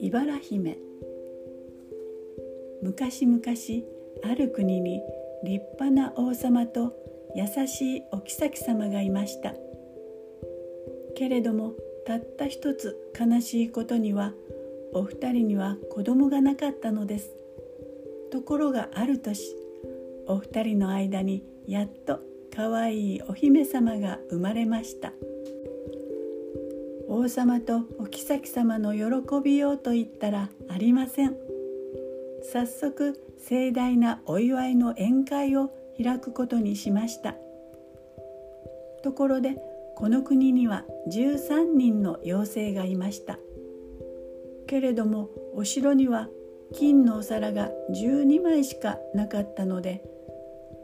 茨姫。昔々ある国に立派な王様と優しいお妃様がいました。けれどもたった一つ悲しいことにはお二人には子供がなかったのです。ところがある年お二人の間にやっとかわいいお姫様が生まれました。王様とお妃様の喜びようと言ったらありません。早速盛大なお祝いの宴会を開くことにしました。ところでこの国には13人の妖精がいました。けれどもお城には金のお皿が12枚しかなかったので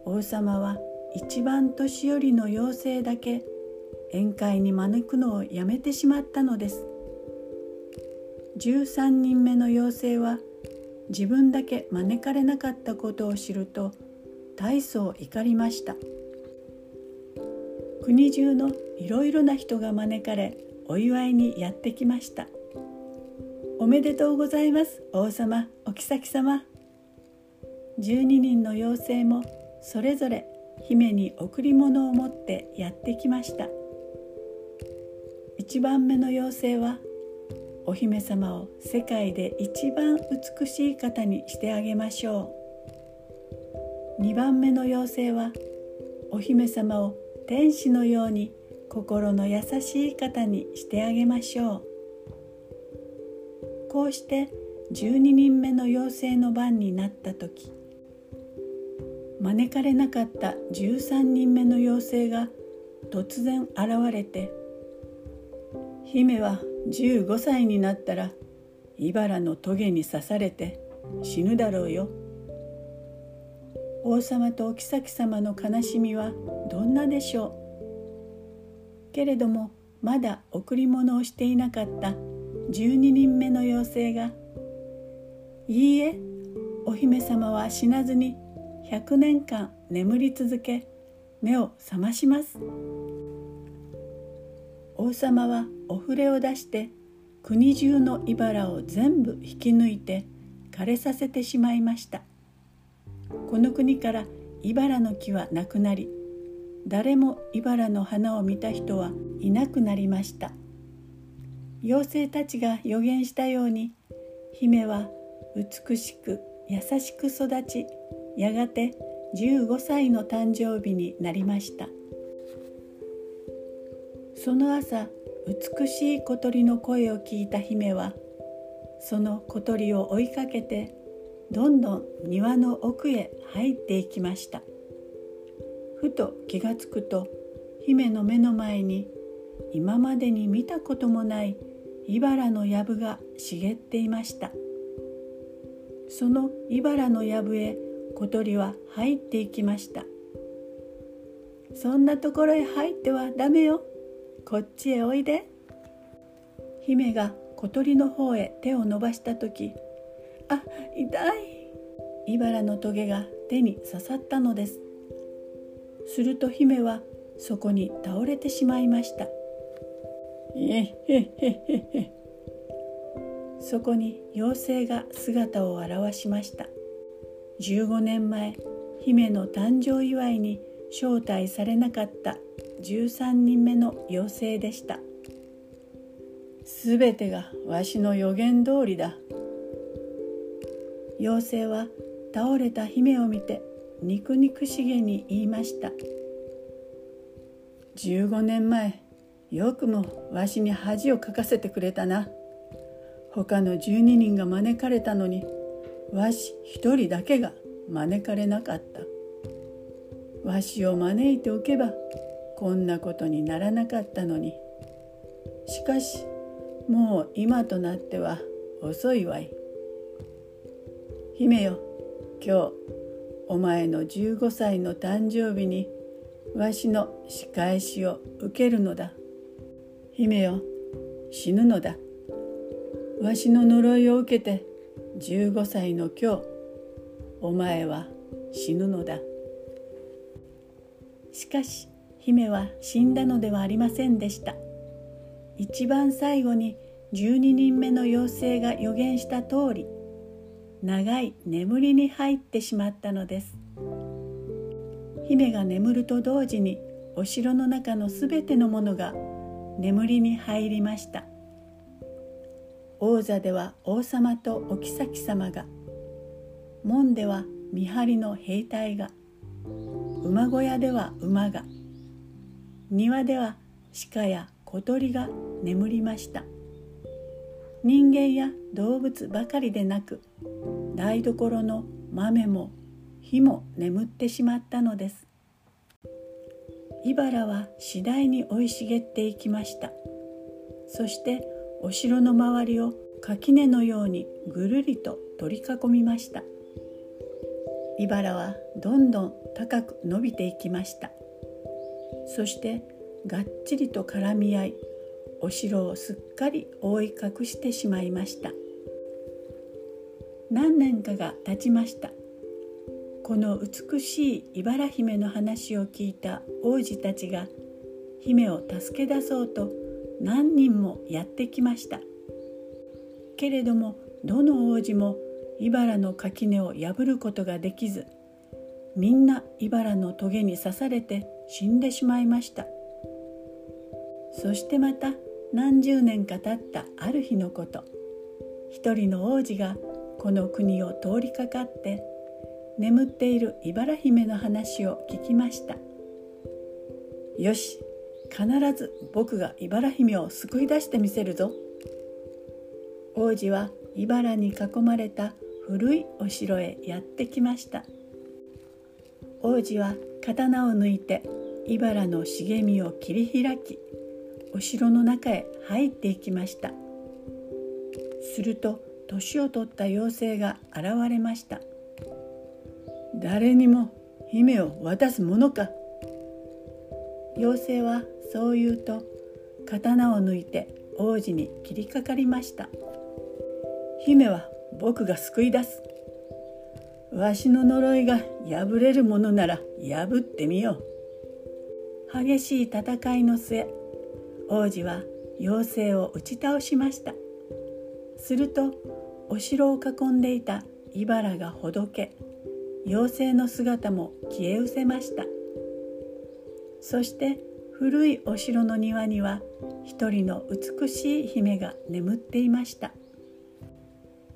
王様は一番年寄りの妖精だけ宴会に招くのをやめてしまったのです。13人目の妖精は自分だけ招かれなかったことを知ると大層怒りました。国中のいろいろな人が招かれお祝いにやってきました。おめでとうございます王様お妃様。12人の妖精もそれぞれ姫に贈り物を持ってやってきました。1番目の妖精はお姫様を世界で一番美しい方にしてあげましょう。2番目の妖精はお姫様を天使のように心の優しい方にしてあげましょう。こうして12人目の妖精の番になった時招かれなかった13人目の妖精が突然現れて「姫は15歳になったら茨の棘に刺されて死ぬだろうよ。王様とお妃様の悲しみはどんなでしょう？けれどもまだ贈り物をしていなかった12人目の妖精が「いいえお姫様は死なずに100年間眠り続け目を覚まします」王様はお触れを出して国中の茨を全部引き抜いて枯れさせてしまいました。この国から茨の木はなくなり誰も茨の花を見た人はいなくなりました。妖精たちが予言したように姫は美しく優しく育ちやがて15歳の誕生日になりました。その朝美しい小鳥の声を聞いた姫はその小鳥を追いかけてどんどん庭の奥へ入っていきました。ふと気がつくと姫の目の前に今までに見たこともない茨の藪が茂っていました。その茨の藪へ小鳥は入っていきました。そんなところへ入ってはダメよ。こっちへおいで。姫が小鳥の方へ手を伸ばした時あ痛い。茨のトゲが手に刺さったのです。すると姫はそこに倒れてしまいました。えへへへへそこに妖精が姿を現しました。15年前姫の誕生祝いに招待されなかった13人目の妖精でした。すべてがわしの予言通りだ。妖精は倒れた姫を見て肉肉しげに言いました。15年前よくもわしに恥をかかせてくれたな。他の12人が招かれたのにわし一人だけが招かれなかった。わしを招いておけばこんなことにならなかったのに。しかしもう今となっては遅いわい。姫よ今日お前の15歳の誕生日にわしの仕返しを受けるのだ。姫よ死ぬのだ。わしの呪いを受けて15歳の今日お前は死ぬのだ。しかし姫は死んだのではありませんでした。一番最後に12人目の妖精が予言した通り長い眠りに入ってしまったのです。姫が眠ると同時にお城の中のすべてのものが眠りに入りました。王座では王様とお妃様が。門では見張りの兵隊が。馬小屋では馬が。庭では鹿や小鳥が眠りました。人間や動物ばかりでなく台所の豆も火も眠ってしまったのです。茨は次第に生い茂っていきました。そしてお城の周りを垣根のようにぐるりと取り囲みました。茨はどんどん高く伸びていきました。そしてがっちりと絡み合いお城をすっかり覆い隠してしまいました。何年かが経ちました。この美しい茨姫の話を聞いた王子たちが姫を助け出そうと何人もやってきました。けれどもどの王子も茨の垣根を破ることができずみんな茨の棘に刺されて死んでしまいました。そしてまた何十年か経ったある日のこと一人の王子がこの国を通りかかって眠っている茨姫の話を聞きました。よし必ず僕が茨姫を救い出してみせるぞ。王子は茨に囲まれた古いお城へやってきました。王子は刀を抜いて茨の茂みを切り開きお城の中へ入っていきました。すると年を取った妖精が現れました。誰にも姫を渡すものか妖精はそう言うと刀を抜いて王子に切りかかりました。姫は僕が救い出す。わしの呪いが破れるものなら破ってみよう。激しい戦いの末王子は妖精を打ち倒しました。するとお城を囲んでいた茨がほどけ妖精の姿も消え失せました。そして古いお城の庭には一人の美しい姫が眠っていました。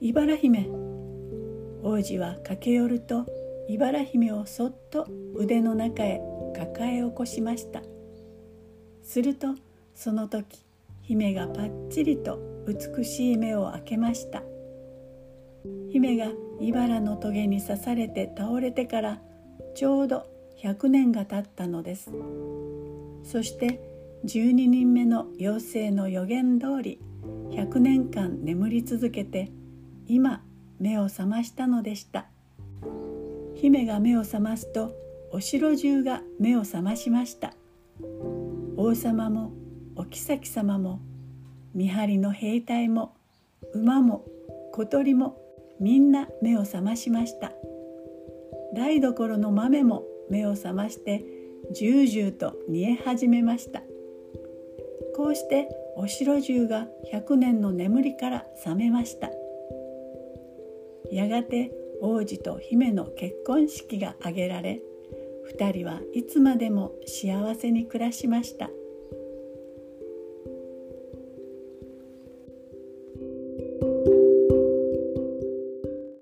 茨姫。王子は駆け寄ると茨姫をそっと腕の中へ抱え起こしました。するとその時姫がぱっちりと美しい目を開けました。姫が茨の棘に刺されて倒れてからちょうど100年が経ったのです。そして12人目の妖精の予言通り100年間眠り続けて今目を覚ましたのでした。姫が目を覚ますとお城中が目を覚ましました。王様もお妃様も見張りの兵隊も馬も小鳥もみんな目を覚ましました。台所の豆も目を覚ましてじゅうじゅうと煮え始めました。こうしてお城中が100年の眠りから覚めました。やがて王子と姫の結婚式が挙げられ2人はいつまでも幸せに暮らしました。